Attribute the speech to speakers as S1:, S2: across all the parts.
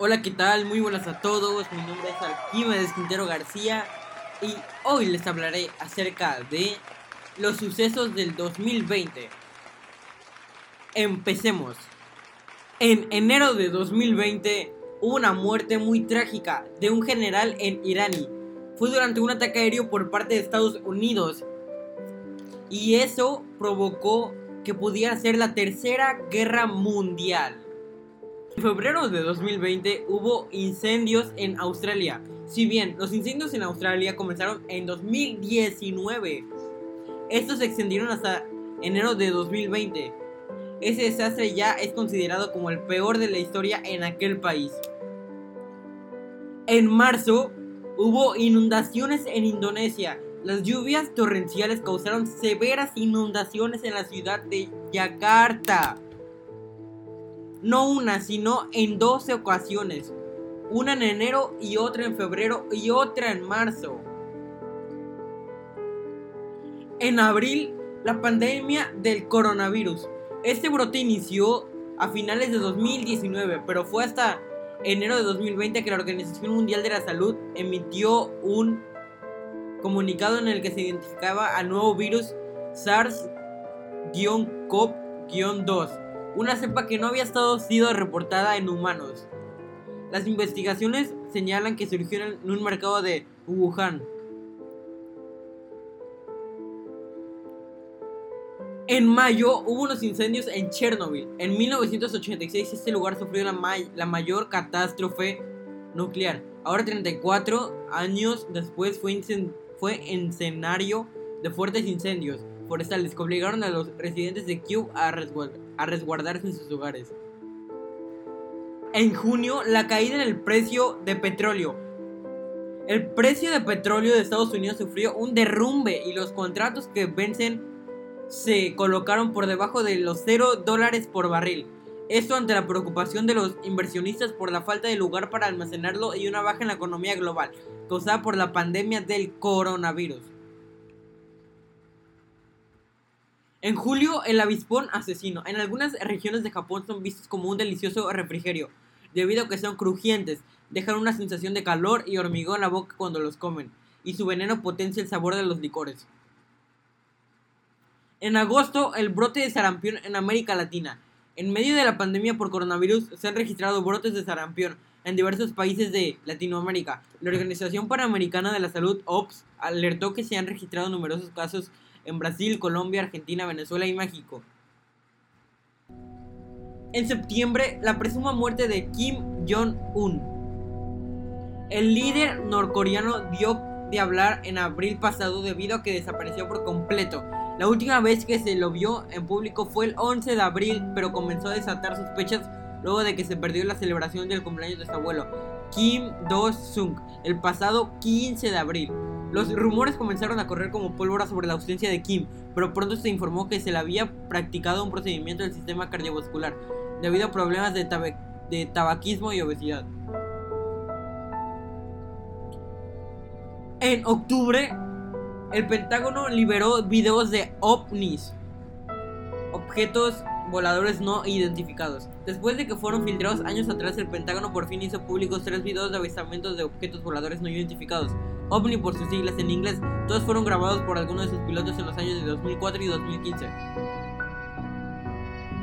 S1: Hola, ¿qué tal? Muy buenas a todos. Mi nombre es Arquímedes Quintero García y hoy les hablaré acerca de los sucesos del 2020. Empecemos. En enero de 2020 hubo una muerte muy trágica de un general en Irani. Fue durante un ataque aéreo por parte de Estados Unidos y eso provocó que pudiera ser la tercera guerra mundial. En febrero de 2020 hubo incendios en Australia. Si bien los incendios en Australia comenzaron en 2019, estos se extendieron hasta enero de 2020. Ese desastre ya es considerado como el peor de la historia en aquel país. En marzo hubo inundaciones en Indonesia. Las lluvias torrenciales causaron severas inundaciones en la ciudad de Yakarta no una, sino en 12 ocasiones. Una en enero y otra en febrero y otra en marzo. En abril, la pandemia del coronavirus. Este brote inició a finales de 2019, pero fue hasta enero de 2020 que la Organización Mundial de la Salud emitió un comunicado en el que se identificaba al nuevo virus SARS-CoV-2 una cepa que no había estado sido reportada en humanos. Las investigaciones señalan que surgió en un mercado de Wuhan. En mayo hubo unos incendios en Chernobyl. En 1986 este lugar sufrió la, mayor catástrofe nuclear. Ahora 34 años después fue, fue escenario de fuertes incendios forestales que obligaron a los residentes de Kiev a, a resguardarse en sus hogares. En junio, la caída en el precio de petróleo. El precio de petróleo de Estados Unidos sufrió un derrumbe y los contratos que vencen se colocaron por debajo de los 0 dólares por barril. Esto ante la preocupación de los inversionistas por la falta de lugar para almacenarlo y una baja en la economía global, causada por la pandemia del coronavirus. En julio, el avispón asesino. En algunas regiones de Japón son vistos como un delicioso refrigerio, debido a que son crujientes, dejan una sensación de calor y hormigón en la boca cuando los comen, y su veneno potencia el sabor de los licores. En agosto, el brote de sarampión en América Latina. En medio de la pandemia por coronavirus, se han registrado brotes de sarampión en diversos países de Latinoamérica. La Organización Panamericana de la Salud, OPS, alertó que se han registrado numerosos casos en Brasil, Colombia, Argentina, Venezuela y México. En septiembre, la presuma muerte de Kim Jong-un. El líder norcoreano dio de hablar en abril pasado debido a que desapareció por completo. La última vez que se lo vio en público fue el 11 de abril, pero comenzó a desatar sospechas luego de que se perdió la celebración del cumpleaños de su abuelo, Kim Do-sung, el pasado 15 de abril. Los rumores comenzaron a correr como pólvora sobre la ausencia de Kim, pero pronto se informó que se le había practicado un procedimiento del sistema cardiovascular debido a problemas de, tabaquismo y obesidad. En octubre, el Pentágono liberó videos de ovnis, objetos voladores no identificados. Después de que fueron filtrados años atrás, el Pentágono por fin hizo públicos tres videos de avistamientos de objetos voladores no identificados. OVNI por sus siglas en inglés, todos fueron grabados por algunos de sus pilotos en los años de 2004 y 2015.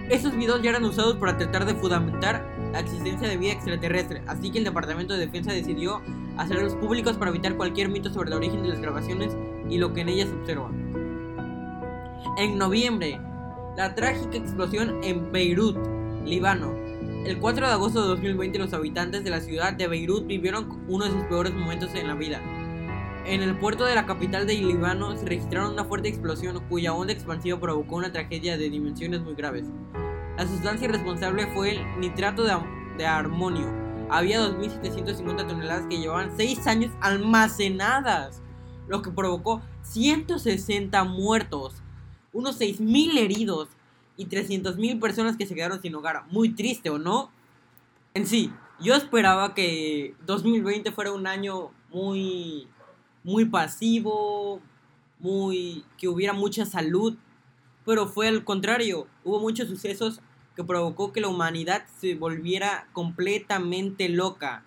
S1: Estos videos ya eran usados para tratar de fundamentar la existencia de vida extraterrestre, así que el Departamento de Defensa decidió hacerlos públicos para evitar cualquier mito sobre el origen de las grabaciones y lo que en ellas se observa. En noviembre, la trágica explosión en Beirut, Líbano. El 4 de agosto de 2020 los habitantes de la ciudad de Beirut vivieron uno de sus peores momentos en la vida. En el puerto de la capital de Líbano se registraron una fuerte explosión cuya onda expansiva provocó una tragedia de dimensiones muy graves. La sustancia responsable fue el nitrato de, armonio. Había 2.750 toneladas que llevaban 6 años almacenadas, lo que provocó 160 muertos unos 6.000 heridos y 300.000 personas que se quedaron sin hogar. Muy triste, ¿o no? En sí, yo esperaba que 2020 fuera un año muy, muy pasivo, muy, que hubiera mucha salud, pero fue al contrario. Hubo muchos sucesos que provocó que la humanidad se volviera completamente loca.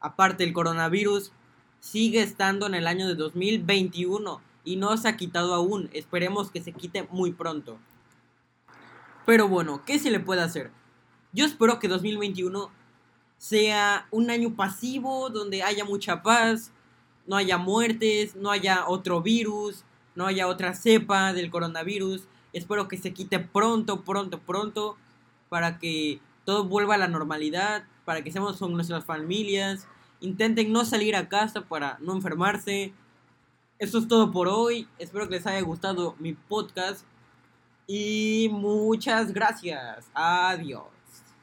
S1: Aparte, el coronavirus sigue estando en el año de 2021 y no se ha quitado aún. Esperemos que se quite muy pronto. Pero bueno, ¿qué se le puede hacer? Yo espero que 2021 sea un año pasivo donde haya mucha paz, no haya muertes, no haya otro virus, no haya otra cepa del coronavirus. Espero que se quite pronto, pronto, pronto, para que todo vuelva a la normalidad, para que seamos con nuestras familias. Intenten no salir a casa para no enfermarse. Eso es todo por hoy. Espero que les haya gustado mi podcast. Y muchas gracias. Adiós.